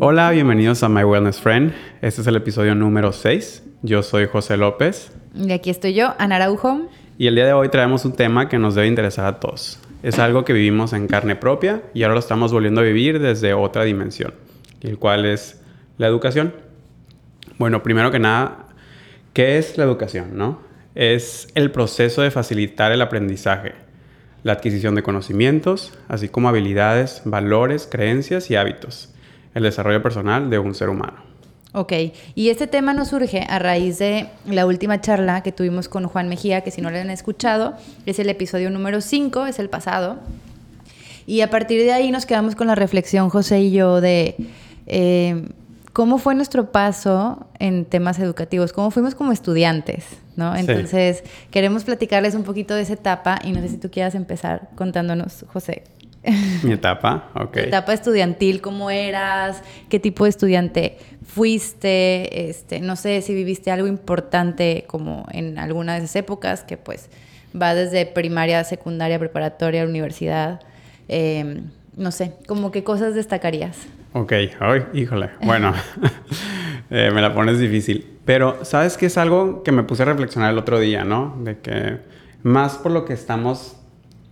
Hola, bienvenidos a My Wellness Friend. Este es el episodio número 6. Yo soy José López. Y aquí estoy yo, Ana Araujo. Y el día de hoy traemos un tema que nos debe interesar a todos. Es algo que vivimos en carne propia y ahora lo estamos volviendo a vivir desde otra dimensión, el cual es la educación. Bueno, primero que nada, ¿qué es la educación? No? Es el proceso de facilitar el aprendizaje, la adquisición de conocimientos, así como habilidades, valores, creencias y hábitos, el desarrollo personal de un ser humano. Ok, y este tema nos surge a raíz de la última charla que tuvimos con Juan Mejía, que si no lo han escuchado, es el episodio número 5, es el pasado. Y a partir de ahí nos quedamos con la reflexión, José y yo, de eh, cómo fue nuestro paso en temas educativos, cómo fuimos como estudiantes, ¿no? Entonces, queremos platicarles un poquito de esa etapa y no sé si tú quieras empezar contándonos, José, Mi etapa, ok. etapa estudiantil, cómo eras, qué tipo de estudiante fuiste, este, no sé si viviste algo importante como en alguna de esas épocas, que pues va desde primaria, secundaria, preparatoria, universidad. Em, no sé, como qué cosas destacarías. Ok, ay, híjole. Bueno, eh, me la pones difícil. Pero, ¿sabes qué es algo que me puse a reflexionar el otro día, no? De que más por lo que estamos,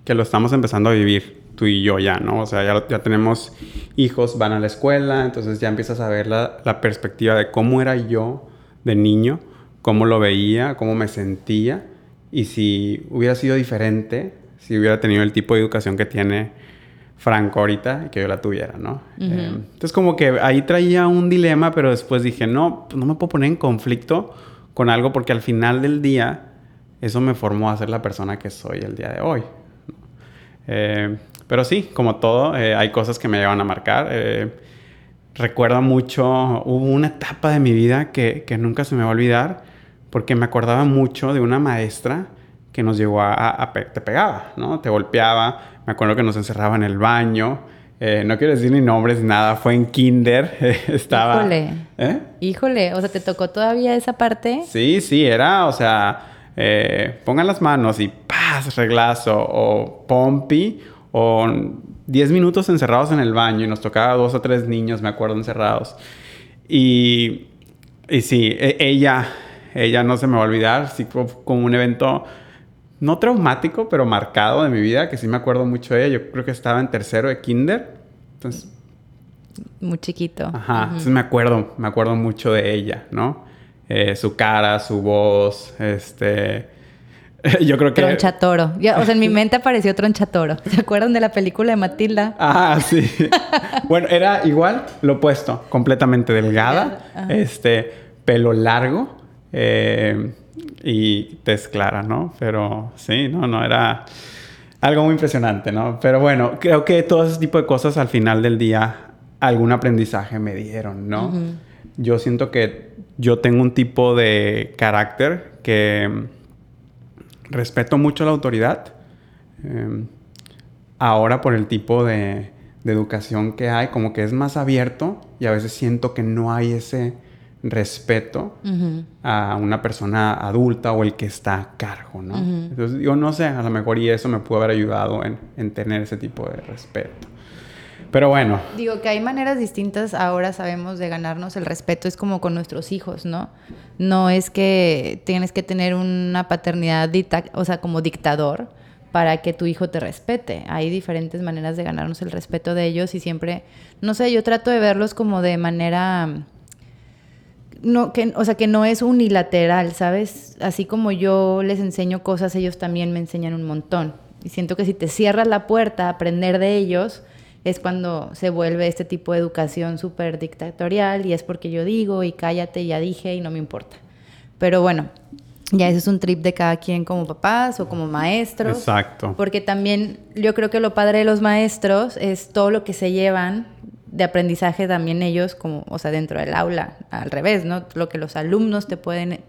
que lo estamos empezando a vivir tú y yo ya, ¿no? O sea, ya, ya tenemos hijos, van a la escuela, entonces ya empiezas a ver la, la perspectiva de cómo era yo de niño, cómo lo veía, cómo me sentía y si hubiera sido diferente, si hubiera tenido el tipo de educación que tiene Franco ahorita, que yo la tuviera, ¿no? eh, entonces como que ahí traía un dilema, pero después dije, no, pues no me puedo poner en conflicto con algo porque al final del día eso me formó a ser la persona que soy el día de hoy. Eh, pero sí, como todo, eh, hay cosas que me llevan a marcar. Recuerdo mucho, hubo una etapa de mi vida que, que, nunca se me va a olvidar, porque me acordaba mucho de una maestra que nos llegó a, a, a te pegaba, ¿no? Te golpeaba. Me acuerdo que nos encerraba en el baño. Eh, no quiero decir ni nombres ni nada, fue en kinder, estaba... Híjole. ¿Eh? Híjole, o sea, ¿te tocó todavía esa parte? Sí, sí, era, o sea, eh, pongan las manos y ¡paz! reglazo o pompi o 10 minutos encerrados en el baño y nos tocaba dos o tres niños, me acuerdo, encerrados. Y, y sí, e ella, ella no se me va a olvidar, sí fue como un evento no traumático, pero marcado de mi vida, que sí me acuerdo mucho de ella. Yo creo que estaba en tercero de kinder. Entonces... Muy chiquito. Ajá. Uh -huh. Entonces me acuerdo, me acuerdo mucho de ella, ¿no? Eh, su cara, su voz, este... Yo creo que... Tronchatoro. Ya, o sea, en mi mente apareció Tronchatoro. ¿Se acuerdan de la película de Matilda? Ah, sí. bueno, era igual lo opuesto. Completamente delgada. este, pelo largo. Eh, y tez clara, ¿no? Pero sí, no, no, era algo muy impresionante, ¿no? Pero bueno, creo que todo ese tipo de cosas al final del día algún aprendizaje me dieron, ¿no? Uh -huh. Yo siento que yo tengo un tipo de carácter que respeto mucho la autoridad. Eh, ahora por el tipo de, de, educación que hay, como que es más abierto y a veces siento que no hay ese respeto uh -huh. a una persona adulta o el que está a cargo, ¿no? Uh -huh. Entonces, yo no sé, a lo mejor y eso me pudo haber ayudado en, en, tener ese tipo de respeto. Pero bueno. Digo que hay maneras distintas, ahora sabemos, de ganarnos el respeto, es como con nuestros hijos, ¿no? No es que tienes que tener una paternidad, o sea, como dictador para que tu hijo te respete. Hay diferentes maneras de ganarnos el respeto de ellos y siempre, no sé, yo trato de verlos como de manera no, que, o sea, que no es unilateral, ¿sabes? Así como yo les enseño cosas, ellos también me enseñan un montón. Y siento que si te cierras la puerta a aprender de ellos, es cuando se vuelve este tipo de educación súper dictatorial y es porque yo digo y cállate, ya dije y no me importa. Pero bueno, ya eso es un trip de cada quien como papás o como maestros. Exacto. Porque también yo creo que lo padre de los maestros es todo lo que se llevan de aprendizaje también ellos, como, o sea, dentro del aula, al revés, ¿no? Lo que los alumnos te pueden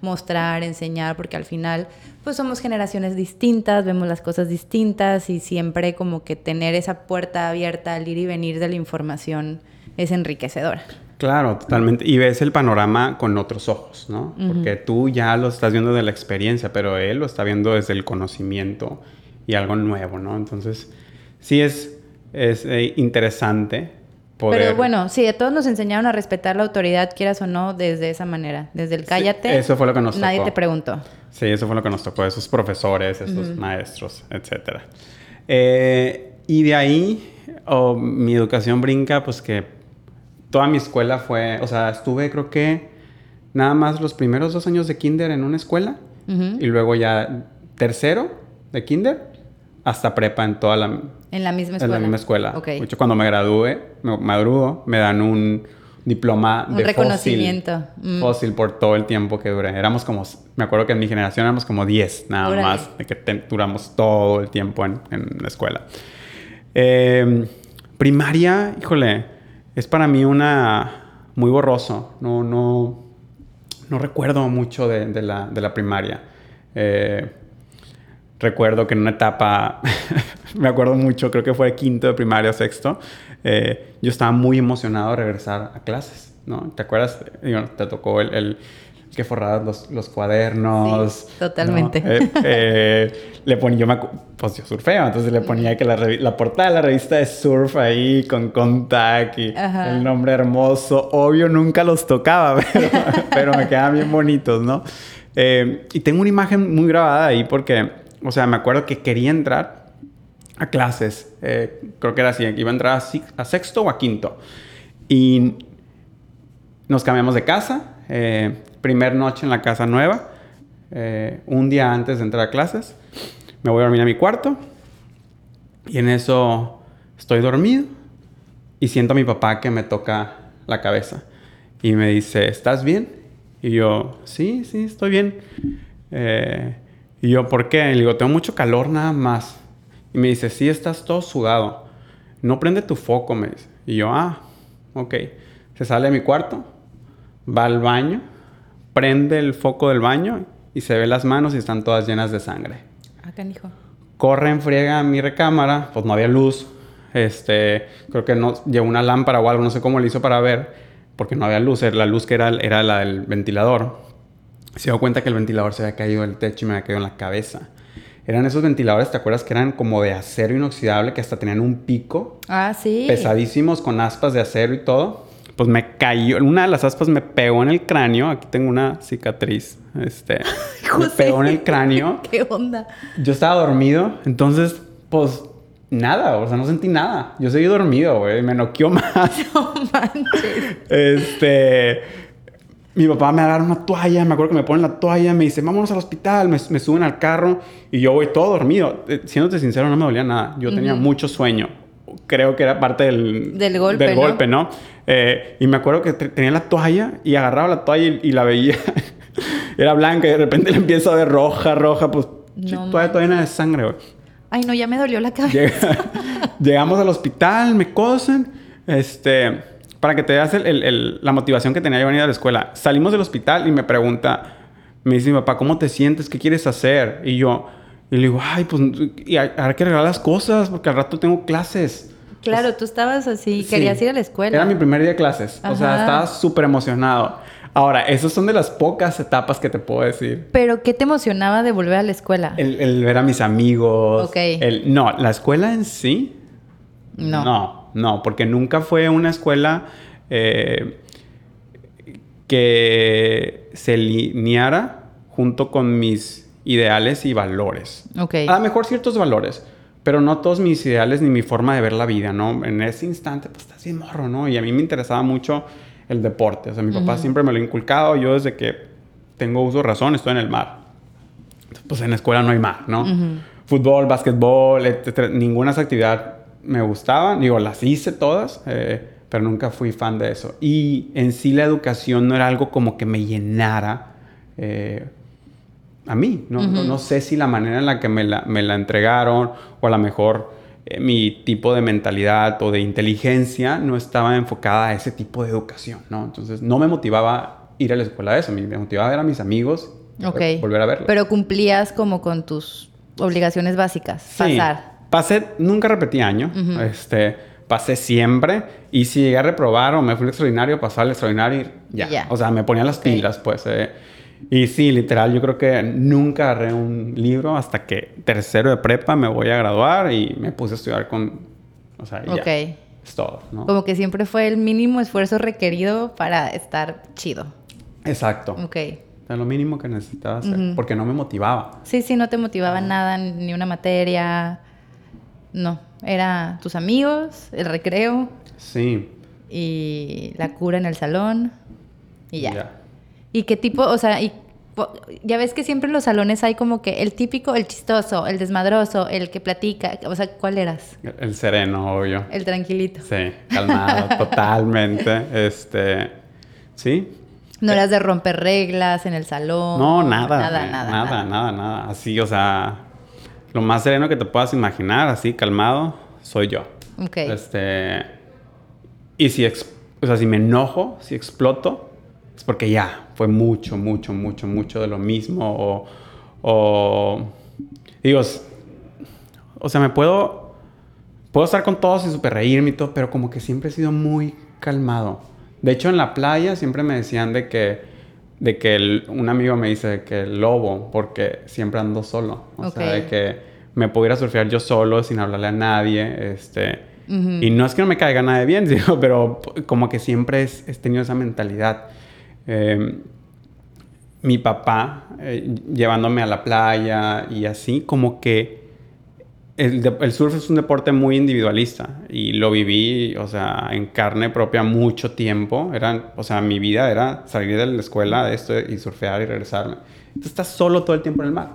mostrar, enseñar, porque al final, pues somos generaciones distintas, vemos las cosas distintas y siempre como que tener esa puerta abierta al ir y venir de la información es enriquecedora. Claro, totalmente. Y ves el panorama con otros ojos, ¿no? Porque tú ya lo estás viendo de la experiencia, pero él lo está viendo desde el conocimiento y algo nuevo, ¿no? Entonces, sí es, es eh, interesante poder... Pero bueno, sí, a todos nos enseñaron a respetar la autoridad, quieras o no, desde esa manera. Desde el cállate. eso fue lo que nos Nadie te preguntó. Sí, eso fue lo que nos tocó, esos profesores, esos maestros, etc. Eh, y de ahí, oh, mi educación brinca, pues que toda mi escuela fue, o sea, estuve creo que nada más los primeros dos años de kinder en una escuela y luego ya tercero de kinder hasta prepa en toda la... En la misma escuela. En la misma escuela. De hecho, cuando me gradué, me madrugo, me dan un diploma un de reconocimiento. Fósil, mm. fósil por todo el tiempo que duré. Éramos como, me acuerdo que en mi generación éramos como 10 nada más, de que duramos todo el tiempo en, en la escuela. Em, primaria, híjole, es para mí una muy borroso. No, no, no recuerdo mucho de, de, la, de la, primaria. Eh, recuerdo que en una etapa, me acuerdo mucho, creo que fue quinto de primaria o sexto, eh, yo estaba muy emocionado de regresar a clases, ¿no? ¿Te acuerdas? te tocó el, el que forrabas los, los cuadernos. Sí, totalmente. Eh, eh, le ponía, yo me, pues yo surfeo, entonces le ponía que la, la, portada de la revista de surf ahí con contact y el nombre hermoso. Obvio nunca los tocaba, pero, pero me quedaban bien bonitos, ¿no? y tengo una imagen muy grabada ahí porque o sea, me acuerdo que quería entrar a clases. Eh, creo que era así, iba a entrar a, sexto o a quinto. Y nos cambiamos de casa. Eh, primer noche en la casa nueva. Eh, un día antes de entrar a clases. Me voy a dormir a mi cuarto. Y en eso estoy dormido. Y siento a mi papá que me toca la cabeza. Y me dice, ¿estás bien? Y yo, sí, sí, estoy bien. Eh, y yo, ¿por qué? Y le digo, tengo mucho calor nada más. Y me dice, sí, estás todo sudado. No prende tu foco, me dice. Y yo, ah, ok. Se sale de mi cuarto, va al baño, prende el foco del baño y se ve las manos y están todas llenas de sangre. Ah, canijo. Corre en friega a mi recámara, pues no había luz. Este, creo que no llevó una lámpara o algo, no sé cómo le hizo para ver, porque no había luz. La luz que era, era la del ventilador se dio cuenta que el ventilador se había caído del techo y me había caído en la cabeza. Eran esos ventiladores, ¿te acuerdas? Que eran como de acero inoxidable, que hasta tenían un pico. Ah, sí. Pesadísimos, con aspas de acero y todo. Pues me cayó, una de las aspas me pegó en el cráneo. Aquí tengo una cicatriz. Este, me pegó en el cráneo. ¿Qué onda? Yo estaba dormido, entonces, pues nada, o sea, no sentí nada. Yo seguí dormido, güey, me noqueó más. No manches. Este mi papá me agarra una toalla, me acuerdo que me ponen la toalla, me dice, vámonos al hospital, me, suben al carro y yo voy todo dormido. Eh, siéndote sincero, no me dolía nada. Yo tenía mucho sueño. Creo que era parte del, del golpe, del golpe ¿no? Eh, y me acuerdo que tenía la toalla y agarraba la toalla y, la veía. era blanca y de repente le empieza a ver roja, roja, pues no, toalla todavía de sangre, güey. Ay, no, ya me dolió la cabeza. Llegamos al hospital, me cosen, este para que te veas la motivación que tenía yo venir a la escuela. Salimos del hospital y me pregunta, me dice mi papá, ¿cómo te sientes? ¿Qué quieres hacer? Y yo, y le digo, ay, pues, y hay, que arreglar las cosas porque al rato tengo clases. Claro, tú estabas así, querías ir a la escuela. Era mi primer día de clases. O sea, estaba súper emocionado. Ahora, esas son de las pocas etapas que te puedo decir. ¿Pero qué te emocionaba de volver a la escuela? El, ver a mis amigos. Ok. El, no, la escuela en sí. No. No. No, porque nunca fue una escuela eh, que se lineara junto con mis ideales y valores. Okay. A lo mejor ciertos valores, pero no todos mis ideales ni mi forma de ver la vida, ¿no? En ese instante, pues estás bien morro, ¿no? Y a mí me interesaba mucho el deporte. O sea, mi papá siempre me lo ha inculcado. Yo desde que tengo uso de razón estoy en el mar. Pues en la escuela no hay mar, ¿no? Fútbol, básquetbol, etc. Ninguna actividad me gustaban, digo, las hice todas, eh, pero nunca fui fan de eso. Y en sí la educación no era algo como que me llenara eh, a mí. No, no, sé si la manera en la que me la, me la entregaron o a lo mejor eh, mi tipo de mentalidad o de inteligencia no estaba enfocada a ese tipo de educación, ¿no? Entonces no me motivaba ir a la escuela de eso, me motivaba ver a mis amigos, volver a verlos. Pero cumplías como con tus obligaciones básicas, pasar pasé, nunca repetí año, este, pasé siempre. Y si llegué a reprobar o me fui al extraordinario, pasaba al extraordinario y ya. Ya. O sea, me ponía las pilas, pues. eh. Y sí, literal, yo creo que nunca agarré un libro hasta que tercero de prepa me voy a graduar y me puse a estudiar con... O sea, y ya. Ok. Es todo, ¿no? Como que siempre fue el mínimo esfuerzo requerido para estar chido. Exacto. Ok. O sea, lo mínimo que necesitaba hacer. Ujú. Porque no me motivaba. Sí, sí, no te motivaba nada, ni una materia. No, era tus amigos, el recreo Sí. y la cura en el salón y ya. Ya. ¿Y qué tipo, o sea, y, ya ves que siempre en los salones hay como que el típico, el chistoso, el desmadroso, el que platica, o sea, ¿cuál eras? El- El sereno, obvio. El tranquilito. Sí, calmado, totalmente. Este, sí. No eras de romper reglas en el salón. No, nada, Nada, nada, nada, nada, nada. Así, o sea, lo más sereno que te puedas imaginar, así calmado, soy yo. Ok. Este, y si, o sea, si me enojo, si exploto, es porque ya fue mucho, mucho, mucho, mucho de lo mismo. O, o digo, o sea, me puedo, puedo estar con todos y super reírme y todo, pero como que siempre he sido muy calmado. De hecho, en la playa siempre me decían de que, de que el- un amigo me dice que el lobo, porque siempre ando solo. O sea, de que me pudiera surfear yo solo sin hablarle a nadie. Este. Y no es que no me caiga nada bien, digo, pero como que siempre es- he tenido esa mentalidad. Eh, mi papá eh, llevándome a la playa y así, como que el, de- el surf es un deporte muy individualista y lo viví, o sea, en carne propia mucho tiempo. Era, o sea, mi vida era salir de la escuela de esto y surfear y regresarme. Tú estás solo todo el tiempo en el mar.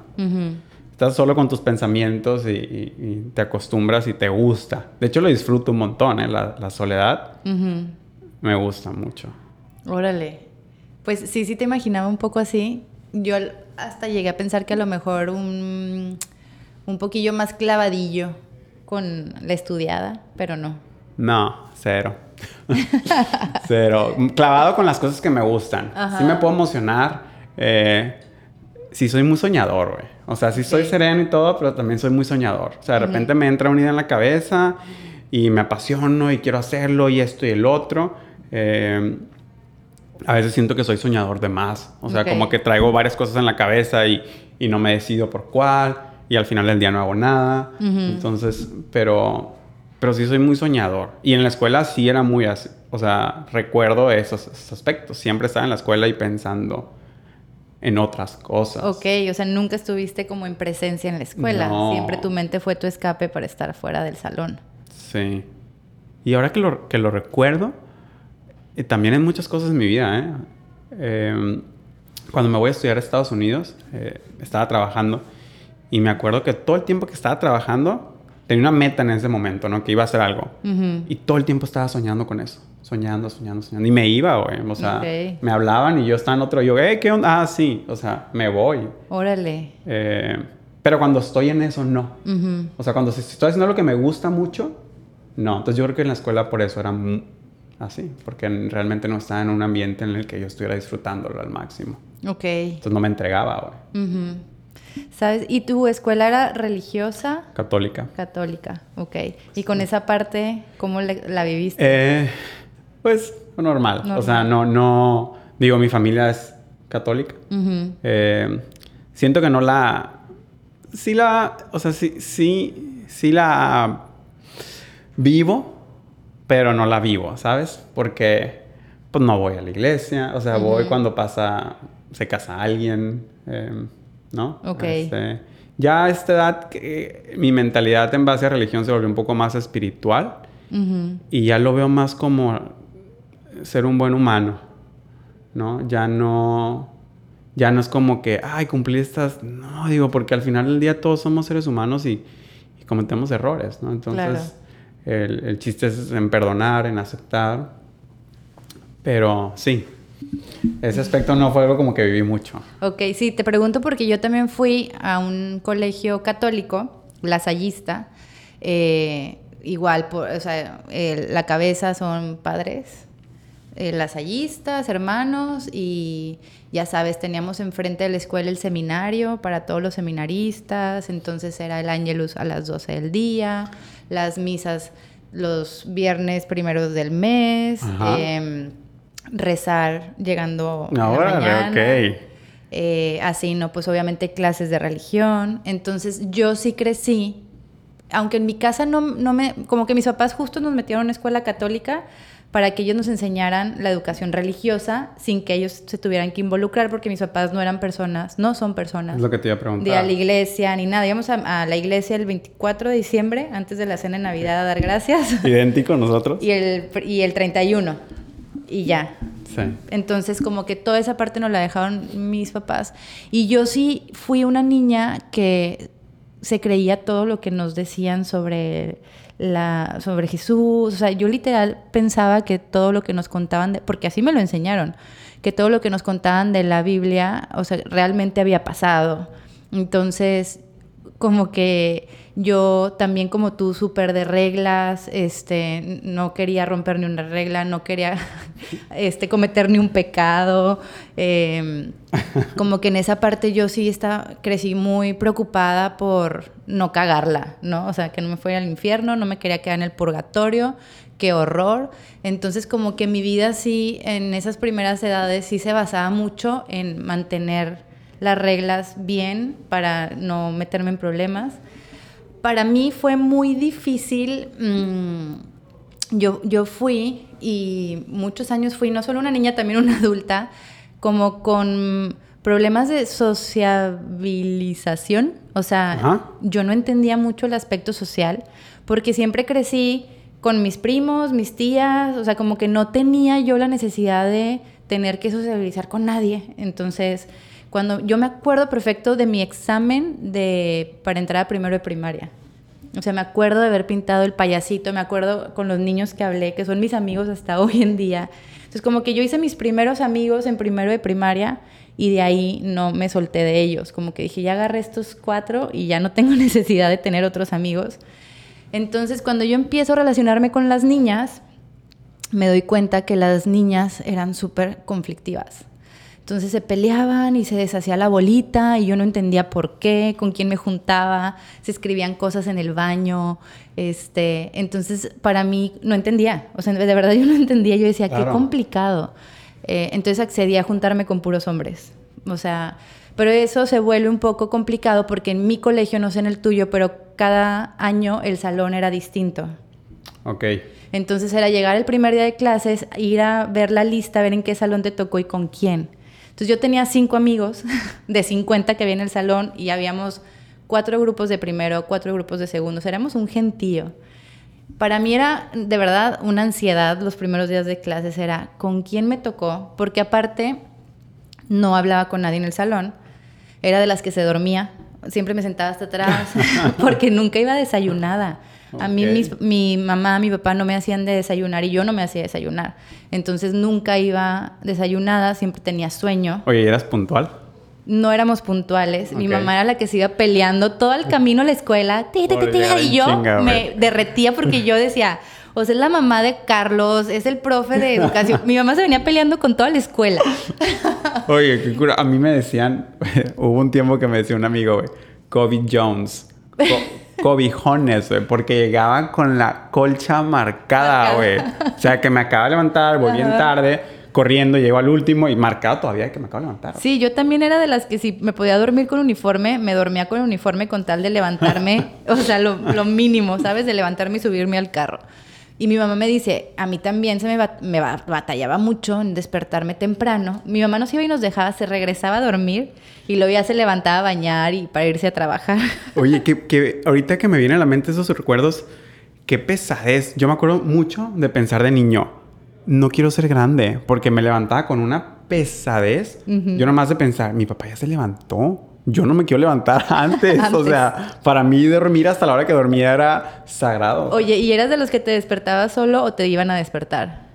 Estás solo con tus pensamientos y, y- y te acostumbras y te gusta. De hecho, lo disfruto un montón, ¿eh? La, la soledad me gusta mucho. Órale. Pues sí, sí te imaginaba un poco así. Yo hasta llegué a pensar que a lo mejor un, un poquillo más clavadillo con la estudiada, pero no. No, cero. cero. Clavado con las cosas que me gustan. Ajá. Sí me puedo emocionar. Eh, sí soy muy soñador, güey. O sea, sí soy sereno y todo, pero también soy muy soñador. O sea, de repente me entra una idea en la cabeza y me apasiono y quiero hacerlo y esto y el otro. Eh, a veces siento que soy soñador de más. O sea, Ok. como que traigo varias cosas en la cabeza y, y no me decido por cuál. Y al final del día no hago nada. Entonces, pero, pero sí soy muy soñador. Y en la escuela sí era muy así. O sea, recuerdo esos, esos aspectos. Siempre estaba en la escuela y pensando en otras cosas. Ok, o sea, nunca estuviste como en presencia en la escuela. No. Siempre tu mente fue tu escape para estar fuera del salón. Sí. Y ahora que lo, que lo recuerdo, eh, también en muchas cosas en mi vida, ¿eh? Eh, Cuando me voy a estudiar a Estados Unidos, eh, estaba trabajando y me acuerdo que todo el tiempo que estaba trabajando tenía una meta en ese momento, ¿no? Que iba a hacer algo. Ujú. Y todo el tiempo estaba soñando con eso. Soñando, soñando, soñando. Y me iba, güey. O sea, Ok. me hablaban y yo estaba en otro. Yo, hey, ¿qué onda? Ah, sí. O sea, me voy. Órale. Eh, pero cuando estoy en eso, no. Ujú. O sea, cuando estoy haciendo lo que me gusta mucho, no. Entonces yo creo que en la escuela por eso era así. Porque realmente no estaba en un ambiente en el que yo estuviera disfrutándolo al máximo. Ok. Entonces no me entregaba, güey. Ujú. ¿Sabes? ¿Y tu escuela era religiosa? Católica. Católica, ok. Y con esa parte, ¿cómo le- la viviste? Eh, pues normal. O sea, no, no. Digo, mi familia es católica. Eh, siento que no la. Sí la. O sea, sí, sí, sí la vivo, pero no la vivo, ¿sabes? Porque pues no voy a la iglesia. O sea, voy cuando pasa. Se casa alguien. eh, ¿No? Ok. Este, ya a esta edad, que mi mentalidad en base a religión se volvió un poco más espiritual. Y ya lo veo más como ser un buen humano, ¿no? Ya no, ya no es como que, ay, cumplir estas, no, digo, porque al final del día todos somos seres humanos y, y cometemos errores, ¿no? Entonces, el, el chiste es en perdonar, en aceptar, pero sí, ese aspecto no fue algo como que viví mucho. Ok, sí, te pregunto porque yo también fui a un colegio católico, lasallista, eh, igual, por, o sea, el- la cabeza son padres, eh, lasallistas, hermanos, y ya sabes, teníamos enfrente de la escuela el seminario para todos los seminaristas, entonces era el ángelus a las 12 del día, las misas los viernes primeros del mes, Ajá. Rezar llegando a la mañana. Eh, así, ¿no? Pues obviamente clases de religión. Entonces yo sí crecí, aunque en mi casa no, no me, como que mis papás justo nos metieron a una escuela católica para que ellos nos enseñaran la educación religiosa sin que ellos se tuvieran que involucrar porque mis papás no eran personas, no son personas Es lo que te iba a preguntar. de a la iglesia ni nada. Íbamos a, a la iglesia el 24 de diciembre, antes de la cena de Navidad, a dar gracias. Idéntico nosotros. y, el, y el 31. Y ya. Sí. Entonces, como que toda esa parte nos la dejaron mis papás. Y yo sí fui una niña que se creía todo lo que nos decían sobre la sobre Jesús, o sea, yo literal pensaba que todo lo que nos contaban, de- porque así me lo enseñaron, que todo lo que nos contaban de la Biblia, o sea, realmente había pasado. Entonces, como que yo también como tú súper de reglas, este, no quería romper ni una regla, no quería este, cometer ni un pecado, eh, como que en esa parte yo sí estaba, crecí muy preocupada por no cagarla, ¿no? O sea, que no me fuera al infierno, no me quería quedar en el purgatorio, qué horror. Entonces como que mi vida sí, en esas primeras edades sí se basaba mucho en mantener las reglas bien para no meterme en problemas. Para mí fue muy difícil. mm, yo, yo fui y muchos años fui no solo una niña, también una adulta, como con problemas de sociabilización. O sea, Ajá. yo no entendía mucho el aspecto social porque siempre crecí con mis primos, mis tías, o sea, como que no tenía yo la necesidad de tener que sociabilizar con nadie. Entonces, cuando yo me acuerdo perfecto de mi examen de para entrar a primero de primaria. O sea, me acuerdo de haber pintado el payasito, me acuerdo con los niños que hablé, que son mis amigos hasta hoy en día. Entonces, como que yo hice mis primeros amigos en primero de primaria y de ahí no me solté de ellos. Como que dije, ya agarré estos cuatro y ya no tengo necesidad de tener otros amigos. Entonces, cuando yo empiezo a relacionarme con las niñas, me doy cuenta que las niñas eran súper conflictivas. Entonces se peleaban y se deshacía la bolita y yo no entendía por qué, con quién me juntaba, se escribían cosas en el baño, este, entonces para mí no entendía, o sea, de verdad yo no entendía, yo decía, qué complicado. Eh, entonces accedí a juntarme con puros hombres, o sea, pero eso se vuelve un poco complicado porque en mi colegio, no sé en el tuyo, pero cada año el salón era distinto. Ok. Entonces era llegar el primer día de clases, ir a ver la lista, ver en qué salón te tocó y con quién. Entonces yo tenía cinco amigos de 50 que había en el salón y habíamos cuatro grupos de primero, cuatro grupos de segundo. O sea, éramos un gentío. Para mí era de verdad una ansiedad los primeros días de clases, era con quién me tocó, porque aparte no hablaba con nadie en el salón, era de las que se dormía, siempre me sentaba hasta atrás, porque nunca iba desayunada. A mí mis- mi mamá, mi papá no me hacían de desayunar y yo no me hacía desayunar. Entonces nunca iba desayunada, siempre tenía sueño. Oye, ¿y ¿eras puntual? No éramos puntuales. Mi mamá era la que se iba peleando todo el camino a la escuela. Y yo chinga, me derretía porque yo decía, o sea, es la mamá de Carlos, es el profe de educación. Mi mamá se venía peleando con toda la escuela. Oye, qué cura. A mí me decían, hubo un tiempo que me decía un amigo, güey, Kobe Jones. Co- cobijones, güey, porque llegaban con la colcha marcada, güey. O sea, que me acaba de levantar, voy bien tarde, corriendo, llego al último y marcado todavía que me acabo de levantar. Sí, yo también era de las que si me podía dormir con uniforme, me dormía con uniforme con tal de levantarme, o sea, lo, lo mínimo, ¿sabes? De levantarme y subirme al carro. Y mi mamá me dice, a mí también se me, bat- me ba- batallaba mucho en despertarme temprano. Mi mamá nos iba y nos dejaba, se regresaba a dormir y luego ya se levantaba a bañar y para irse a trabajar. Oye, que, que ahorita que me vienen a la mente esos recuerdos, qué pesadez. Yo me acuerdo mucho de pensar de niño, no quiero ser grande, porque me levantaba con una pesadez. Yo nomás de pensar, mi papá ya se levantó. Yo no me quiero levantar antes. O sea, para mí dormir hasta la hora que dormía era sagrado. Oye, ¿y eras de los que te despertabas solo o te iban a despertar?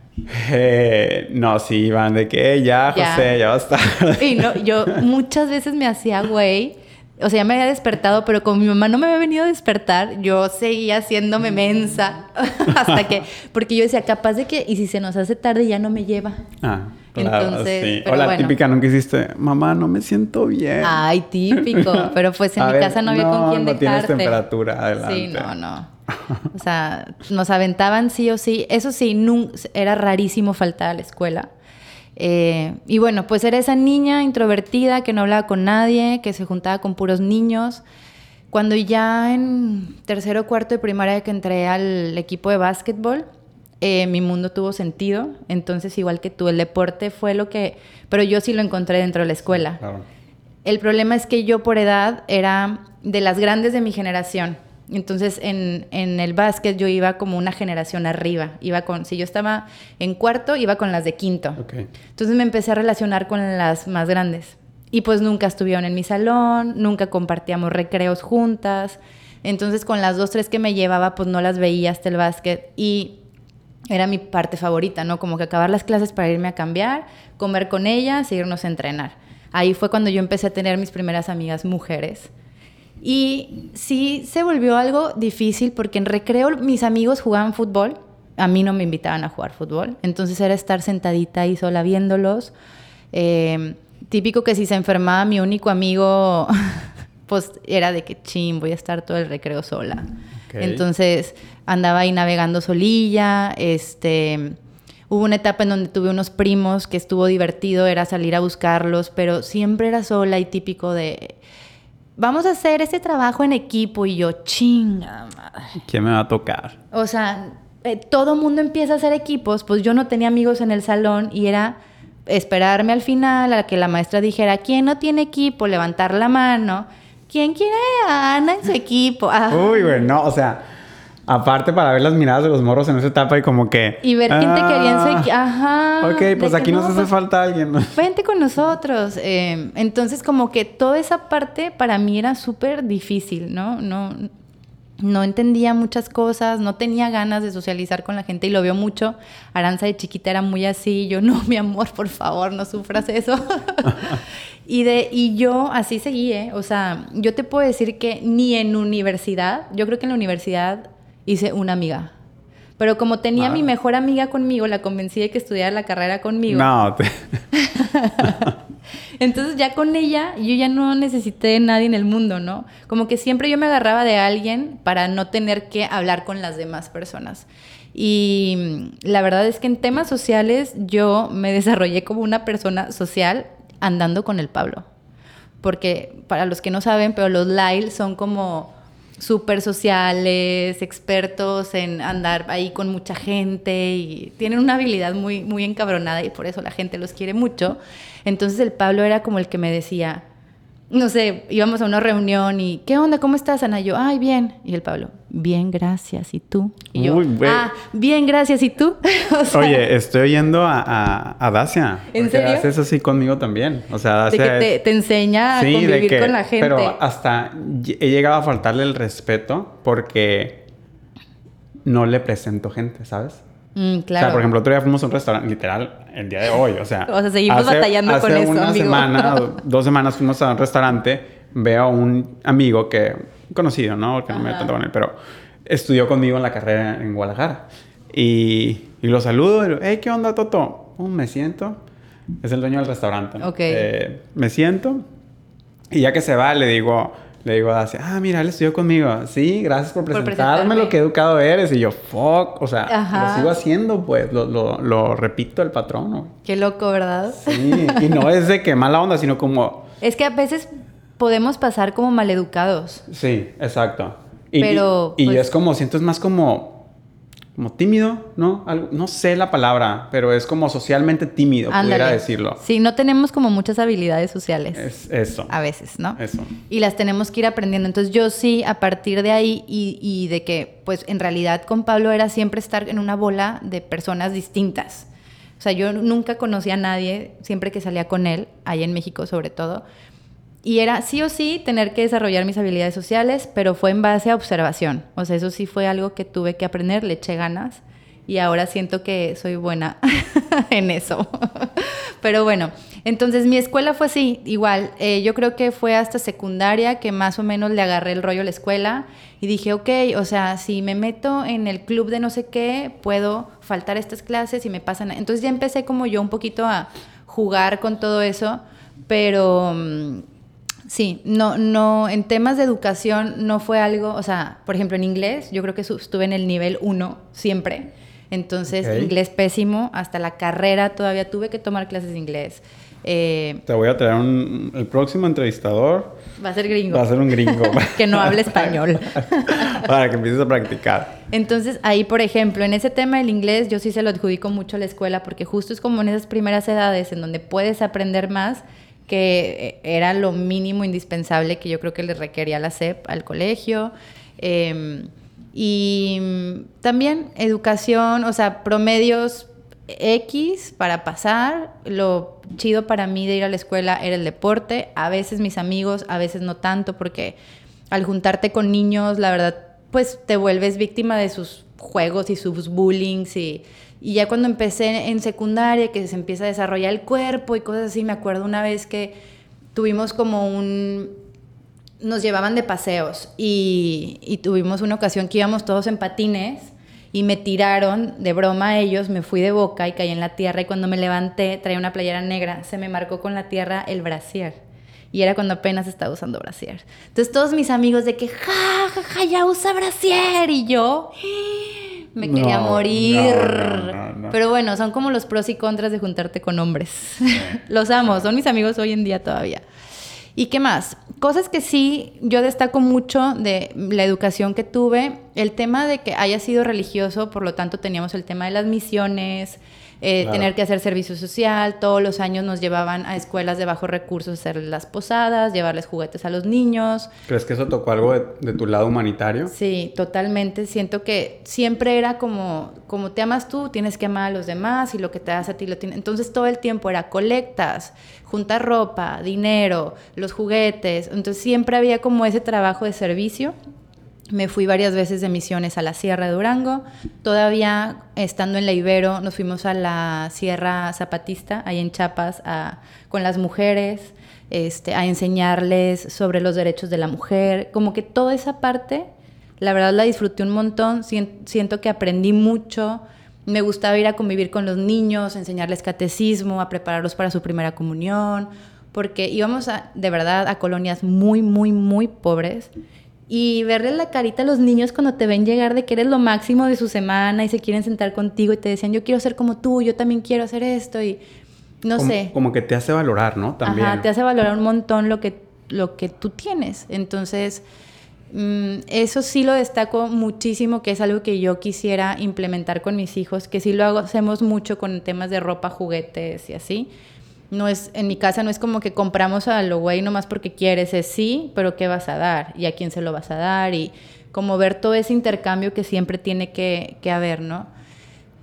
Eh, no, sí, iban de que "Eh, ya, Ya. José, ya va a estar. Y no, yo muchas veces me hacía güey. O sea, ya me había despertado, pero como mi mamá no me había venido a despertar, yo seguía haciéndome mensa. hasta que, porque yo decía, capaz de que, y si se nos hace tarde, ya no me lleva. Ah, claro, Entonces, sí. pero o la bueno. típica nunca hiciste, mamá, no me siento bien. Ay, típico. Pero pues en A mi ver, casa no había no, con quién no tienes dejarte. temperatura, adelante. Sí, no, no. O sea, nos aventaban sí o sí. Eso sí, era rarísimo faltar a la escuela. Eh, y bueno, pues era esa niña introvertida que no hablaba con nadie, que se juntaba con puros niños. Cuando ya en tercero o cuarto de primaria que entré al equipo de básquetbol, eh, mi mundo tuvo sentido. Entonces, igual que tú, el deporte fue lo que... Pero yo sí lo encontré dentro de la escuela. El problema es que yo por edad era de las grandes de mi generación. Entonces, en, en, el básquet yo iba como una generación arriba. Iba con, si yo estaba en cuarto, iba con las de quinto. Entonces me empecé a relacionar con las más grandes. Y pues nunca estuvieron en mi salón, nunca compartíamos recreos juntas. Entonces, con las dos, tres que me llevaba, pues no las veía hasta el básquet. Y era mi parte favorita, ¿no? Como que acabar las clases para irme a cambiar, comer con ellas e irnos a entrenar. Ahí fue cuando yo empecé a tener mis primeras amigas mujeres. Y sí se volvió algo difícil porque en recreo mis amigos jugaban fútbol, a mí no me invitaban a jugar fútbol, entonces era estar sentadita ahí sola viéndolos. Eh, típico que si se enfermaba mi único amigo, pues era de que ching, voy a estar todo el recreo sola. Entonces andaba ahí navegando solilla, este... Hubo una etapa en donde tuve unos primos que estuvo divertido, era salir a buscarlos, pero siempre era sola y típico de, vamos a hacer ese trabajo en equipo y yo, chinga madre. ¿Quién me va a tocar? O sea, eh, todo mundo empieza a hacer equipos, pues yo no tenía amigos en el salón y era esperarme al final a que la maestra dijera, ¿quién no tiene equipo? Levantar la mano. ¿Quién quiere a Ana en su equipo? Ah. Uy, güey, no, o sea, aparte para ver las miradas de los morros en esa etapa y como que... Y ver quién te quería en su equipo. Ajá. Ok, pues aquí nos hace pues, falta alguien. Vente con nosotros. Em, entonces como que toda esa parte para mí era súper difícil, ¿no? No no entendía muchas cosas, no tenía ganas de socializar con la gente y lo veo mucho. Aranza de chiquita era muy así, yo no, mi amor, por favor, no sufras eso. y, de, y yo así seguí, ¿eh? o sea, yo te puedo decir que ni en universidad, yo creo que en la universidad hice una amiga. Pero como tenía mi ah. mejor amiga conmigo, la convencí de que estudiara la carrera conmigo. No. Te... Entonces ya con ella yo ya no necesité nadie en el mundo, ¿no? Como que siempre yo me agarraba de alguien para no tener que hablar con las demás personas. Y mm, la verdad es que en temas sociales yo me desarrollé como una persona social andando con el Pablo. Porque para los que no saben, pero los Lyle son como súper sociales, expertos en andar ahí con mucha gente y tienen una habilidad muy, muy encabronada y por eso la gente los quiere mucho. Entonces el Pablo era como el que me decía, no sé, íbamos a una reunión y, ¿qué onda? ¿Cómo estás, Ana? Y yo, ay, bien. Y el Pablo, bien, gracias. ¿Y tú? Y yo, ah, bien, gracias. ¿Y tú? Oye, estoy oyendo a, a, Dacia. ¿En serio? haces así conmigo también. O sea, Dacia De que te, enseña a convivir con la gente. Pero hasta he llegado a faltarle el respeto porque no le presento gente, ¿sabes? Mm, claro. O sea, por ejemplo, otro día fuimos a un restaurante, literal, el día de hoy, o sea... O sea, seguimos batallando con eso, una semana, dos semanas fuimos a un restaurante, veo a un amigo que... Conocido, ¿no? Porque no me tanto con él, pero estudió conmigo en la carrera en Guadalajara. Y, y lo saludo y hey, ¿qué onda, Toto? Oh, me siento. Es el dueño del restaurante. Ok. Eh, me siento. Y ya que se va, le digo le digo a ah, mira, él estudió conmigo. Sí, gracias por presentarme lo que educado eres. Y yo, fuck, o sea, lo sigo haciendo, pues, lo, lo, lo repito el patrón. Qué loco, ¿verdad? Sí, y no es de que mala onda, sino como... Es que a veces podemos pasar como maleducados. Sí, exacto. Y, Pero, y, pues es como, siento, es más como como tímido, ¿no? no sé la palabra, pero es como socialmente tímido, pudiera decirlo. Sí, no tenemos como muchas habilidades sociales. Es eso. A veces, ¿no? Eso. Y las tenemos que ir aprendiendo. Entonces yo sí, a partir de ahí y, y de que, pues en realidad con Pablo era siempre estar en una bola de personas distintas. O sea, yo nunca conocía a nadie, siempre que salía con él, ahí en México sobre todo, y era sí o sí tener que desarrollar mis habilidades sociales, pero fue en base a observación. O sea, eso sí fue algo que tuve que aprender, le eché ganas y ahora siento que soy buena en eso. pero bueno, entonces mi escuela fue así, igual. Eh, yo creo que fue hasta secundaria que más o menos le agarré el rollo a la escuela y dije, ok, o sea, si me meto en el club de no sé qué, puedo faltar estas clases y me pasan. Entonces ya empecé como yo un poquito a jugar con todo eso, pero mm, Sí, no, no, en temas de educación no fue algo, o sea, por ejemplo, en inglés, yo creo que estuve en el nivel 1 siempre. Entonces, inglés pésimo, hasta la carrera todavía tuve que tomar clases de inglés. Eh, Te voy a traer un, el próximo entrevistador. Va a ser gringo. Va a ser un gringo. que no hable español. Para que empieces a practicar. Entonces, ahí, por ejemplo, en ese tema del inglés, yo sí se lo adjudico mucho a la escuela, porque justo es como en esas primeras edades en donde puedes aprender más, que eh, era lo mínimo indispensable que yo creo que le requería la SEP al colegio. Em, y también educación, o sea, promedios X para pasar. Lo chido para mí de ir a la escuela era el deporte. A veces mis amigos, a veces no tanto, porque al juntarte con niños, la verdad, pues te vuelves víctima de sus juegos y sus bullings y, y ya cuando empecé en secundaria, que se empieza a desarrollar el cuerpo y cosas así, me acuerdo una vez que tuvimos como un... Nos llevaban de paseos y, tuvimos una ocasión que íbamos todos en patines y me tiraron de broma ellos, me fui de boca y caí en la tierra y cuando me levanté traía una playera negra, se me marcó con la tierra el brasier. Y era cuando apenas estaba usando brasier. Entonces todos mis amigos de que, ja, ja, ja, ya usa brasier. Y yo me quería morir. Pero bueno, son como los pros y contras de juntarte con hombres. los amo, son mis amigos hoy en día todavía. ¿Y qué más? Cosas que sí yo destaco mucho de la educación que tuve, el tema de que haya sido religioso, por lo tanto teníamos el tema de las misiones, eh, tener que hacer servicio social. Todos los años nos llevaban a escuelas de bajos recursos a hacer las posadas, llevarles juguetes a los niños. ¿Crees que eso tocó algo de, tu lado humanitario? Sí, totalmente. Siento que siempre era como, como te amas tú, tienes que amar a los demás y lo que te das a ti lo tienes. Entonces todo el tiempo era colectas, juntar ropa, dinero, los juguetes. Entonces siempre había como ese trabajo de servicio me fui varias veces de misiones a la Sierra de Durango. Todavía estando en la Ibero, nos fuimos a la Sierra Zapatista, ahí en Chiapas, con las mujeres, este, a enseñarles sobre los derechos de la mujer. Como que toda esa parte, la verdad la disfruté un montón. Siento que aprendí mucho. Me gustaba ir a convivir con los niños, enseñarles catecismo, a prepararlos para su primera comunión, porque íbamos de verdad a colonias muy, muy, muy pobres y verle la carita a los niños cuando te ven llegar de que eres lo máximo de su semana y se quieren sentar contigo y te decían, yo quiero ser como tú, yo también quiero hacer esto y no sé. Como que te hace valorar, ¿no? También. Ajá, te hace valorar un montón lo que, lo que tú tienes. Entonces, mm, eso sí lo destaco muchísimo, que es algo que yo quisiera implementar con mis hijos, que sí lo hacemos mucho con temas de ropa, juguetes y así no es, en mi casa no es como que compramos a lo güey nomás porque quieres, es sí, pero ¿qué vas a dar? ¿Y a quién se lo vas a dar? Y como ver todo ese intercambio que siempre tiene que, haber, ¿no?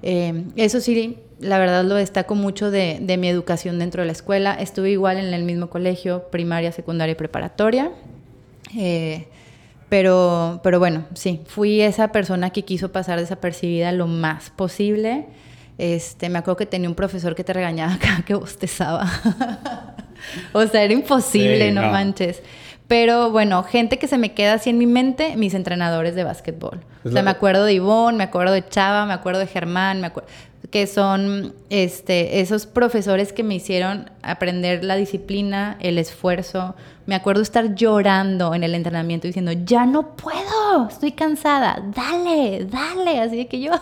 Eh, eso sí, la verdad lo destaco mucho de, mi educación dentro de la escuela. Estuve igual en el mismo colegio, primaria, secundaria y preparatoria. Eh, pero, pero bueno, sí, fui esa persona que quiso pasar desapercibida lo más posible. Este, me acuerdo que tenía un profesor que te regañaba cada que bostezaba. o sea, era imposible, no, manches. Pero bueno, gente que se me queda así en mi mente, mis entrenadores de básquetbol. o sea, me acuerdo de Ivonne, me acuerdo de Chava, me acuerdo de Germán, me acuerdo que son este, esos profesores que me hicieron aprender la disciplina, el esfuerzo. Me acuerdo estar llorando en el entrenamiento diciendo, ya no puedo, estoy cansada, dale, dale. Así que yo...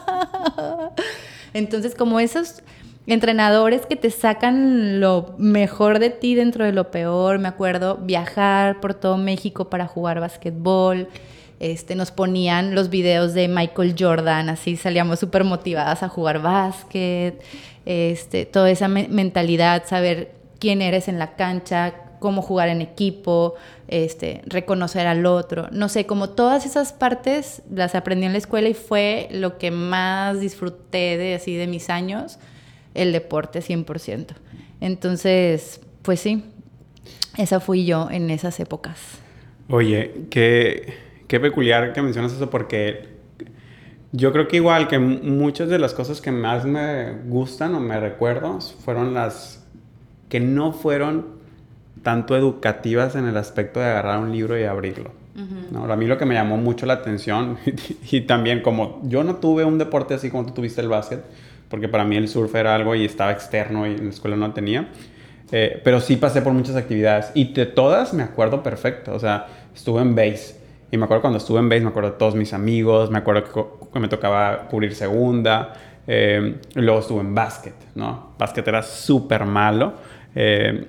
Entonces, como esos entrenadores que te sacan lo mejor de ti dentro de lo peor, me acuerdo viajar por todo México para jugar básquetbol. Este, nos ponían los videos de Michael Jordan, así salíamos súper motivadas a jugar básquet, este, toda esa mentalidad, saber quién eres en la cancha, cómo jugar en equipo, este, reconocer al otro. No sé, como todas esas partes las aprendí en la escuela y fue lo que más disfruté de así de mis años, el deporte 100%. Entonces, pues sí, esa fui yo en esas épocas. Oye, qué, qué peculiar que mencionas eso porque yo creo que igual que muchas de las cosas que más me gustan o me recuerdo fueron las que no fueron tanto educativas en el aspecto de agarrar un libro y abrirlo. A mí lo que me llamó mucho la atención, y, también como yo no tuve un deporte así como tú tuviste el básquet, porque para mí el surf era algo y estaba externo y en la escuela no tenía, Eh, pero sí pasé por muchas actividades. Y de todas me acuerdo perfecto. O sea, estuve en base. Y me acuerdo cuando estuve en base, me acuerdo de todos mis amigos. Me acuerdo que, me tocaba cubrir segunda. Eh, luego estuve en básquet, ¿no? Básquet era súper malo. Eh,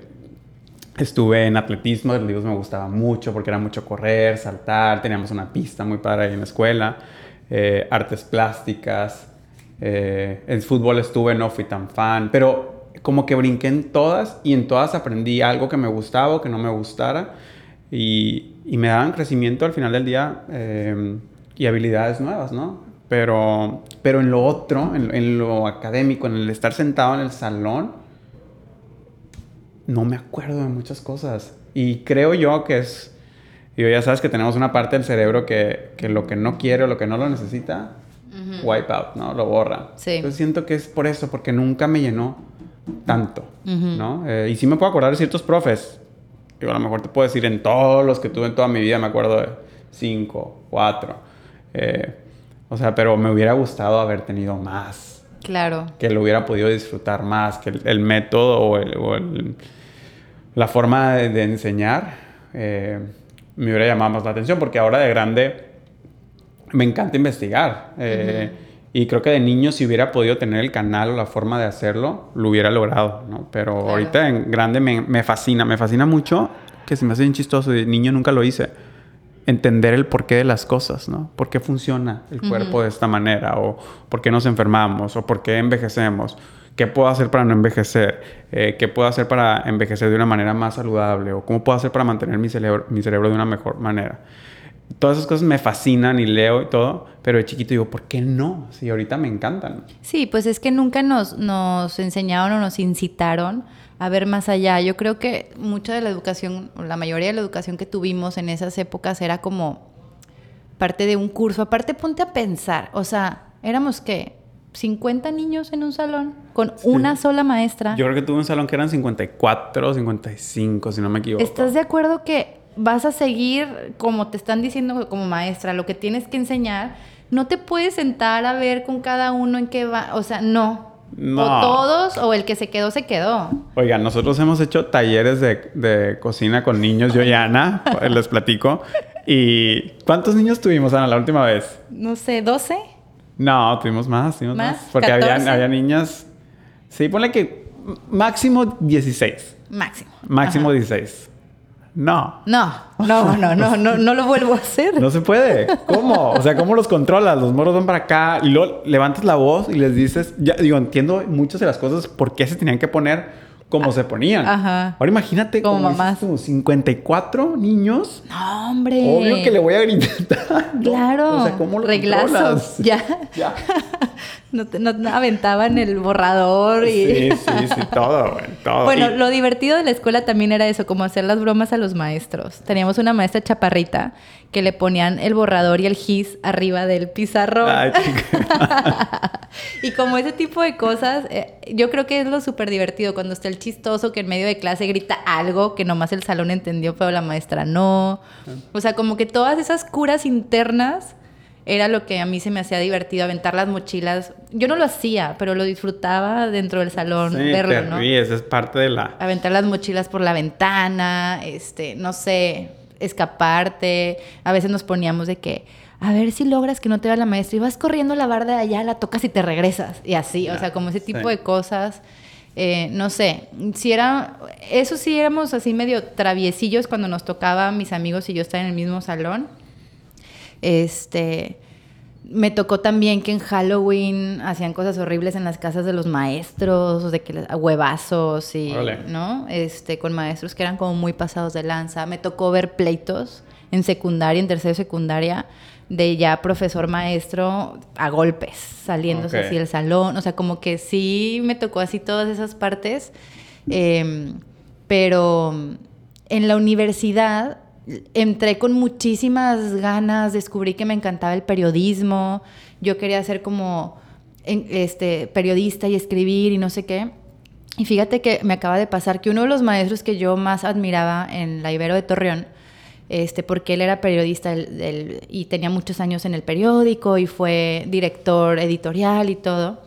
estuve en atletismo, los libros me gustaba mucho porque era mucho correr, saltar. Teníamos una pista muy padre ahí en la escuela. artes plásticas. en fútbol estuve, no fui tan fan. Pero como que brinqué en todas y en todas aprendí algo que me gustaba o que no me gustara y, y me daban crecimiento al final del día eh, y habilidades nuevas, ¿no? Pero, pero en lo otro, en, en, lo académico, en el estar sentado en el salón, no me acuerdo de muchas cosas. Y creo yo que es, yo ya sabes que tenemos una parte del cerebro que, que lo que no quiere o lo que no lo necesita, wipe out, ¿no? Lo borra. Sí. Entonces siento que es por eso, porque nunca me llenó tanto, ¿no? Eh, y sí me puedo acordar de ciertos profes. Yo a lo mejor te puedo decir en todos los que tuve en toda mi vida, me acuerdo de cinco, cuatro. Eh, o sea, pero me hubiera gustado haber tenido más. Claro. Que lo hubiera podido disfrutar más, que el, método o, el, la forma de, enseñar eh, me hubiera llamado más la atención, porque ahora de grande me encanta investigar. Y creo que de niño, si hubiera podido tener el canal o la forma de hacerlo, lo hubiera logrado, ¿no? Pero ahorita en grande me, me, fascina, me fascina mucho, que se me hace bien chistoso, de niño nunca lo hice, entender el porqué de las cosas, ¿no? ¿Por qué funciona el cuerpo de esta manera? ¿O por qué nos enfermamos? ¿O por qué envejecemos? ¿Qué puedo hacer para no envejecer? Eh, ¿Qué puedo hacer para envejecer de una manera más saludable? ¿O cómo puedo hacer para mantener mi cerebro, mi cerebro de una mejor manera? todas esas cosas me fascinan y leo y todo, pero de chiquito digo, ¿por qué no? Si ahorita me encantan. Sí, pues es que nunca nos, nos enseñaron o nos incitaron a ver más allá. Yo creo que mucha de la educación, la mayoría de la educación que tuvimos en esas épocas era como parte de un curso. Aparte, ponte a pensar, o sea, éramos que 50 niños en un salón con una sola maestra. Yo creo que tuve un salón que eran 54 o 55, si no me equivoco. ¿Estás de acuerdo que vas a seguir como te están diciendo como maestra, lo que tienes que enseñar, no te puedes sentar a ver con cada uno en qué va, o sea, no. O todos, o el que se quedó, se quedó. Oigan, nosotros hemos hecho talleres de, cocina con niños, yo y Ana, les platico. ¿Y cuántos niños tuvimos, Ana, la última vez? No sé, ¿12? No, tuvimos más, tuvimos más. Porque había, había, niñas. Sí, ponle que máximo 16. Máximo. Máximo 16. No. No, no, no, no, no, no lo vuelvo a hacer. No se puede. ¿Cómo? O sea, ¿cómo los controlas? Los moros van para acá y luego levantas la voz y les dices, ya digo, entiendo muchas de las cosas por qué se tenían que poner como se ponían. Ajá. Ahora imagínate como, mamás. 54 niños. No, hombre. Obvio que le voy a gritar. Claro. O sea, ¿cómo lo Reglazos. Ya. Ya. No, no, aventaban el borrador y... Sí, sí, sí, todo, todo. Bueno, lo divertido de la escuela también era eso, como hacer las bromas a los maestros. Teníamos una maestra chaparrita que le ponían el borrador y el gis arriba del pizarrón. Ay, y como ese tipo de cosas, eh, yo creo que es lo súper divertido cuando está el chistoso que en medio de clase grita algo que nomás el salón entendió, pero la maestra no. O sea, como que todas esas curas internas era lo que a mí se me hacía divertido, aventar las mochilas. Yo no lo hacía, pero lo disfrutaba dentro del salón, verlo, ¿no? Sí, es parte de la... Aventar las mochilas por la ventana, este, no sé, escaparte. A veces nos poníamos de que, a ver si logras que no te vea la maestra y vas corriendo la barda de allá, la tocas y te regresas. Y así, o sea, como ese tipo de cosas. Eh, no sé, si era, eso sí éramos así medio traviesillos cuando nos tocaba mis amigos y yo estar en el mismo salón este, me tocó también que en Halloween hacían cosas horribles en las casas de los maestros, de que huevazos y, ¿no? Este, con maestros que eran como muy pasados de lanza. Me tocó ver pleitos en secundaria, en tercero secundaria, de ya profesor maestro a golpes, saliéndose así del salón. O sea, como que sí me tocó así todas esas partes. Em, pero en la universidad entré con muchísimas ganas, descubrí que me encantaba el periodismo, yo quería ser como este, periodista y escribir y no sé qué. Y fíjate que me acaba de pasar que uno de los maestros que yo más admiraba en la Ibero de Torreón, este, porque él era periodista y tenía muchos años en el periódico y fue director editorial y todo.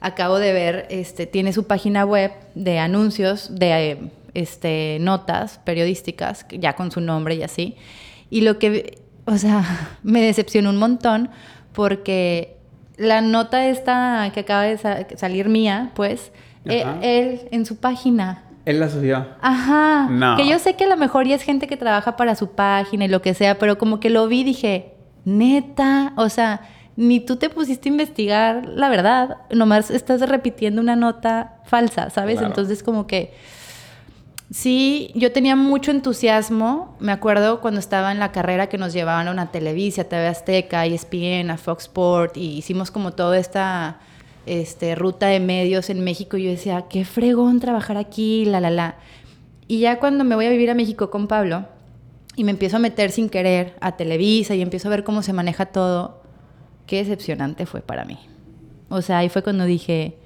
Acabo de ver, este, tiene su página web de anuncios de este, notas periodísticas, ya con su nombre y así. Y lo que, o sea, me decepcionó un montón porque la nota esta que acaba de salir mía, pues, e, él en su página. Él la subió. Ajá. No. Que yo sé que a lo mejor ya es gente que trabaja para su página y lo que sea, pero como que lo vi dije, neta, o sea, ni tú te pusiste a investigar la verdad, nomás estás repitiendo una nota falsa, ¿sabes? Entonces como que sí, yo tenía mucho entusiasmo, me acuerdo cuando estaba en la carrera que nos llevaban a una Televisa, TV Azteca, ESPN, a Fox Sport y hicimos como toda esta este, ruta de medios en México yo decía, qué fregón trabajar aquí, la, la, la. Y ya cuando me voy a vivir a México con Pablo y me empiezo a meter sin querer a Televisa y empiezo a ver cómo se maneja todo, qué decepcionante fue para mí. O sea, ahí fue cuando dije,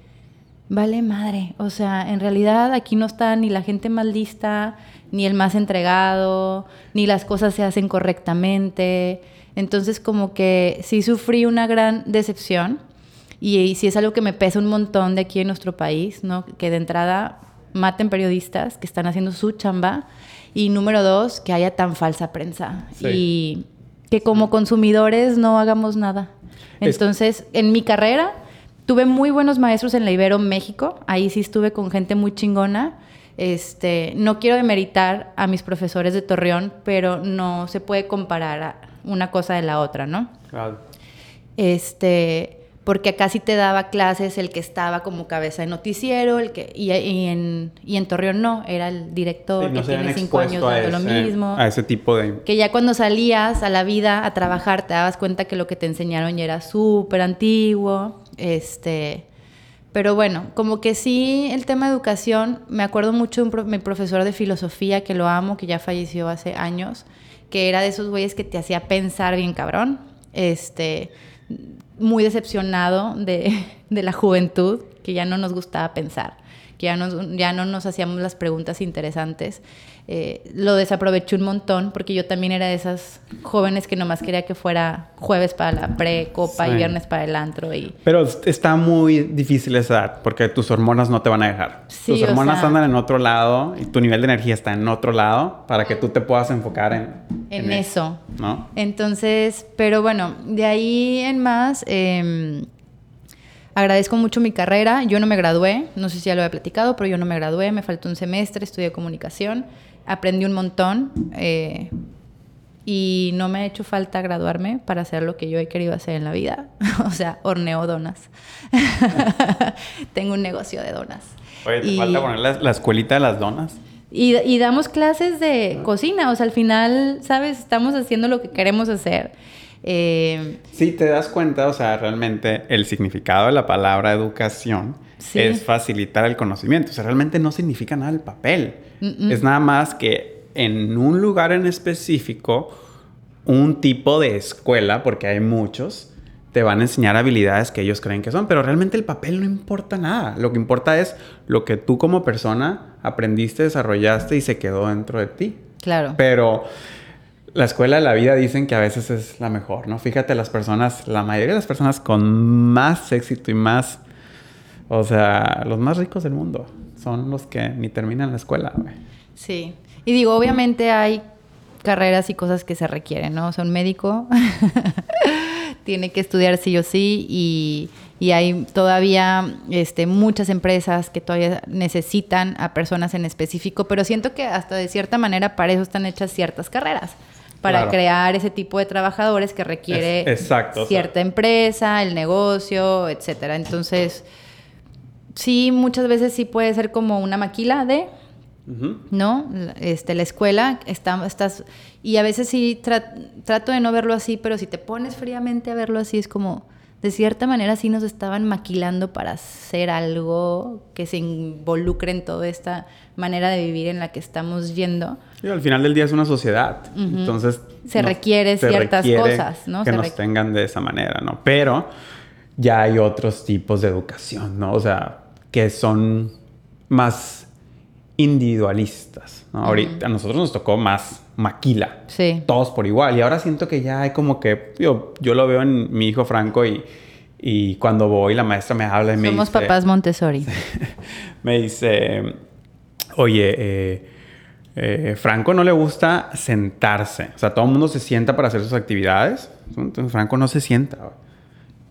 vale madre, o sea, en realidad aquí no está ni la gente más lista, ni el más entregado, ni las cosas se hacen correctamente. Entonces como que sí sufrí una gran decepción y, sí es algo que me pesa un montón de aquí en nuestro país, ¿no? Que de entrada maten periodistas que están haciendo su chamba y número dos, que haya tan falsa prensa y que como consumidores no hagamos nada. Entonces, en mi carrera tuve muy buenos maestros en la Ibero México. Ahí sí estuve con gente muy chingona. Este, no quiero demeritar a mis profesores de Torreón, pero no se puede comparar una cosa de la otra, ¿no? Claro. Este, porque acá sí te daba clases el que estaba como cabeza de noticiero, el que y, en, y en Torreón no, era el director que tiene cinco años dando lo mismo. A ese tipo de... Que ya cuando salías a la vida a trabajar te dabas cuenta que lo que te enseñaron ya era súper antiguo, este... Pero bueno, como que sí, el tema de educación, me acuerdo mucho de mi profesor de filosofía, que lo amo, que ya falleció hace años, que era de esos güeyes que te hacía pensar bien cabrón. Este, muy decepcionado de, de, la juventud, que ya no nos gustaba pensar, que ya, ya no nos hacíamos las preguntas interesantes. Eh, lo desaproveché un montón porque yo también era de esas jóvenes que nomás quería que fuera jueves para la pre-copa y viernes para el antro. Y... Pero está muy difícil esa edad porque tus hormonas no te van a dejar. tus hormonas andan en otro lado y tu nivel de energía está en otro lado para que tú te puedas enfocar en, en, eso. ¿no? Entonces, pero bueno, de ahí en más... Eh, Agradezco mucho mi carrera. Yo no me gradué, no sé si ya lo he platicado, pero yo no me gradué, me faltó un semestre, estudié comunicación aprendí un montón eh, y no me ha hecho falta graduarme para hacer lo que yo he querido hacer en la vida. o sea, horneo donas. Tengo un negocio de donas. Oye, ¿te falta poner la, escuelita de las donas? Y, damos clases de cocina, o sea, al final, ¿sabes? Estamos haciendo lo que queremos hacer. Eh, sí, te das cuenta, o sea, realmente el significado de la palabra educación es facilitar el conocimiento. O sea, realmente no significa nada el papel. Es nada más que en un lugar en específico, un tipo de escuela, porque hay muchos, te van a enseñar habilidades que ellos creen que son, pero realmente el papel no importa nada. Lo que importa es lo que tú como persona aprendiste, desarrollaste y se quedó dentro de ti. Claro. Pero la escuela de la vida dicen que a veces es la mejor, ¿no? Fíjate las personas, la mayoría de las personas con más éxito y más o sea, los más ricos del mundo son los que ni terminan la escuela, Sí. Y digo, obviamente hay carreras y cosas que se requieren, ¿no? O sea, un médico tiene que estudiar sí o sí y, y, hay todavía este, muchas empresas que todavía necesitan a personas en específico, pero siento que hasta de cierta manera para eso están hechas ciertas carreras para crear ese tipo de trabajadores que requiere cierta empresa, el negocio, etcétera. Entonces, sí, muchas veces sí puede ser como una maquila de, ¿no? Este, la escuela, está, estás, y a veces sí trato de no verlo así, pero si te pones fríamente a verlo así, es como, de cierta manera sí nos estaban maquilando para hacer algo que se involucre en toda esta manera de vivir en la que estamos yendo. Y al final del día es una sociedad, entonces... Se requiere ciertas cosas, ¿no? Que nos tengan de esa manera, ¿no? Pero ya hay otros tipos de educación, ¿no? O sea, que son más individualistas. Ahorita a nosotros nos tocó más maquila. Sí. Todos por igual. Y ahora siento que ya hay como que, yo, yo lo veo en mi hijo Franco y, y cuando voy la maestra me habla y me Somos papás Montessori. me dice, oye, eh, eh, Franco no le gusta sentarse. O sea, todo el mundo se sienta para hacer sus actividades. Entonces Franco no se sienta.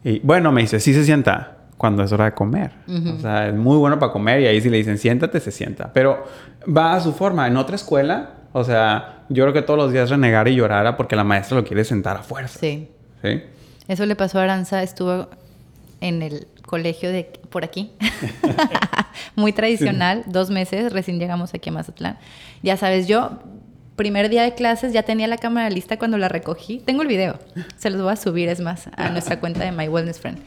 Y bueno, me dice, sí se sienta cuando es hora de comer. O sea, es muy bueno para comer y ahí si le dicen siéntate, se sienta. Pero va a su forma. En otra escuela, o sea, yo creo que todos los días renegara y llorara porque la maestra lo quiere sentar a fuerza. Sí. ¿Sí? Eso le pasó a Aranza, estuvo en el colegio de por aquí. Muy tradicional, dos meses, recién llegamos aquí a Mazatlán. Ya sabes, yo, primer día de clases, ya tenía la cámara lista cuando la recogí. Tengo el video, se los voy a subir, es más, a nuestra cuenta de My Wellness Friend.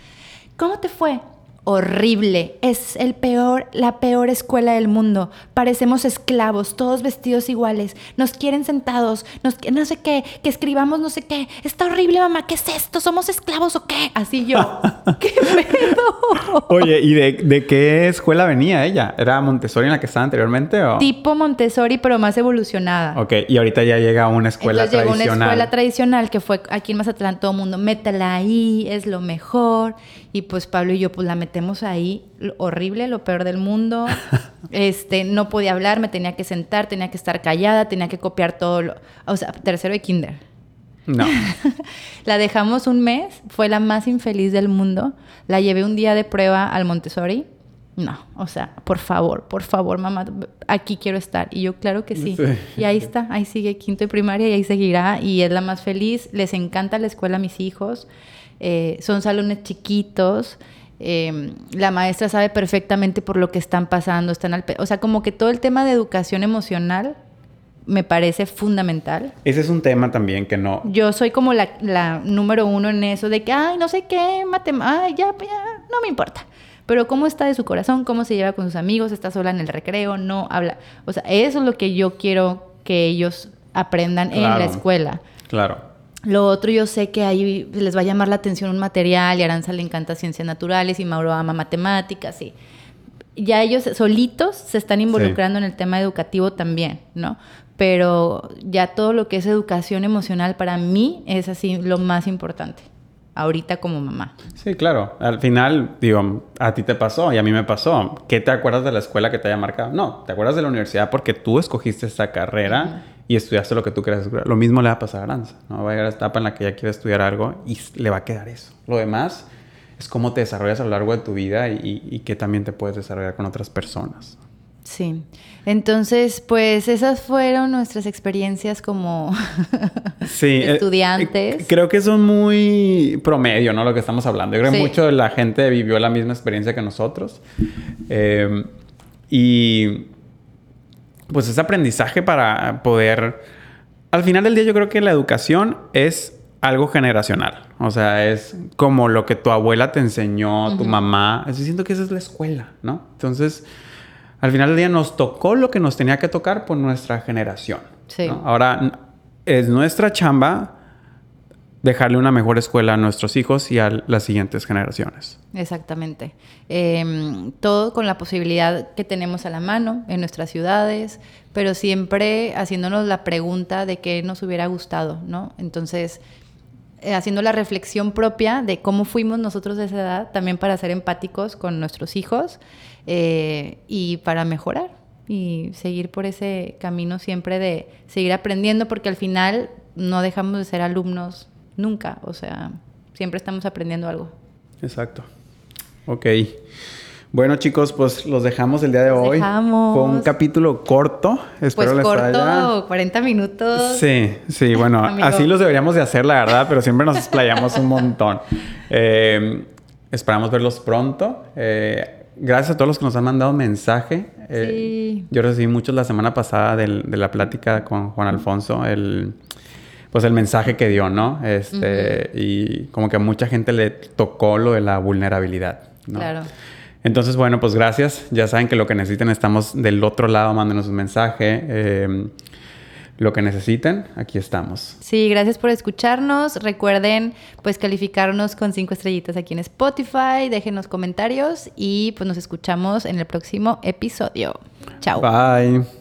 ¿Cómo te fue? Horrible. Es el peor, la peor escuela del mundo. Parecemos esclavos, todos vestidos iguales. Nos quieren sentados, nos, no sé qué, que escribamos no sé qué. Está horrible, mamá. ¿Qué es esto? ¿Somos esclavos o qué? Así yo. ¿Qué pedo? Oye, ¿y de, qué escuela venía ella? ¿Era Montessori en la que estaba anteriormente o? Tipo Montessori, pero más evolucionada. Ok, y ahorita ya llega a una escuela Entonces tradicional. Llegó una escuela tradicional que fue aquí en Mazatlán, todo el mundo, métela ahí, es lo mejor. Y pues Pablo y yo, pues la metemos ahí, horrible, lo peor del mundo. este, no podía hablar, me tenía que sentar, tenía que estar callada, tenía que copiar todo. Lo, o sea, tercero de kinder. No. la dejamos un mes, fue la más infeliz del mundo. La llevé un día de prueba al Montessori. No, o sea, por favor, por favor, mamá, aquí quiero estar. Y yo, claro que sí. Y ahí está, ahí sigue quinto y primaria y ahí seguirá. Y es la más feliz. Les encanta la escuela a mis hijos. Eh, son salones chiquitos. Em, la maestra sabe perfectamente por lo que están pasando, están al o sea, como que todo el tema de educación emocional me parece fundamental. Ese es un tema también que no... Yo soy como la, número uno en eso de que, ay, no sé qué, matemáticas, ay, ya, ya, no me importa. Pero cómo está de su corazón, cómo se lleva con sus amigos, está sola en el recreo, no habla. O sea, eso es lo que yo quiero que ellos aprendan en la escuela. Claro. Lo otro, yo sé que ahí les va a llamar la atención un material y a Aranza le encanta ciencias naturales y Mauro ama matemáticas y ya ellos solitos se están involucrando en el tema educativo también, ¿no? Pero ya todo lo que es educación emocional para mí es así lo más importante ahorita como mamá. Sí, claro. Al final, digo, a ti te pasó y a mí me pasó. ¿Qué te acuerdas de la escuela que te haya marcado? No, te acuerdas de la universidad porque tú escogiste esta carrera y estudiaste lo que tú estudiar. Lo mismo le va a pasar a Aranza. ¿no? Va a llegar a la etapa en la que ella quiere estudiar algo y le va a quedar eso. Lo demás es cómo te desarrollas a lo largo de tu vida y, y, que también te puedes desarrollar con otras personas. Sí. Entonces, pues esas fueron nuestras experiencias como eh, estudiantes. creo que son muy promedio, ¿no? Lo que estamos hablando. Yo creo que mucho de la gente vivió la misma experiencia que nosotros. Eh, y pues ese aprendizaje para poder... Al final del día yo creo que la educación es algo generacional. O sea, es como lo que tu abuela te enseñó, tu mamá. Así siento que esa es la escuela, ¿no? Entonces, al final del día nos tocó lo que nos tenía que tocar por nuestra generación. Sí. Ahora, es nuestra chamba dejarle una mejor escuela a nuestros hijos y a las siguientes generaciones. Exactamente. Em, todo con la posibilidad que tenemos a la mano en nuestras ciudades, pero siempre haciéndonos la pregunta de qué nos hubiera gustado, ¿no? Entonces, eh, haciendo la reflexión propia de cómo fuimos nosotros de esa edad, también para ser empáticos con nuestros hijos eh, y para mejorar y seguir por ese camino siempre de seguir aprendiendo, porque al final no dejamos de ser alumnos nunca, o sea, siempre estamos aprendiendo algo. Exacto. Ok. Bueno, chicos, pues los dejamos el día de hoy. Dejamos. Fue un capítulo corto. Espero pues corto, 40 minutos. Sí, sí, bueno, así los deberíamos de hacer, la verdad, pero siempre nos explayamos un montón. Eh, esperamos verlos pronto. Eh, gracias a todos los que nos han mandado mensaje. Eh, sí. Yo recibí muchos la semana pasada de la plática con Juan Alfonso, el pues el mensaje que dio, ¿no? Este, y como que a mucha gente le tocó lo de la vulnerabilidad, ¿no? Claro. Entonces, bueno, pues gracias. Ya saben que lo que necesiten, estamos del otro lado, mándenos un mensaje. Em, lo que necesiten, aquí estamos. Sí, gracias por escucharnos. Recuerden, pues, calificarnos con cinco estrellitas aquí en Spotify. Déjenos comentarios y pues nos escuchamos en el próximo episodio. Chao. Bye.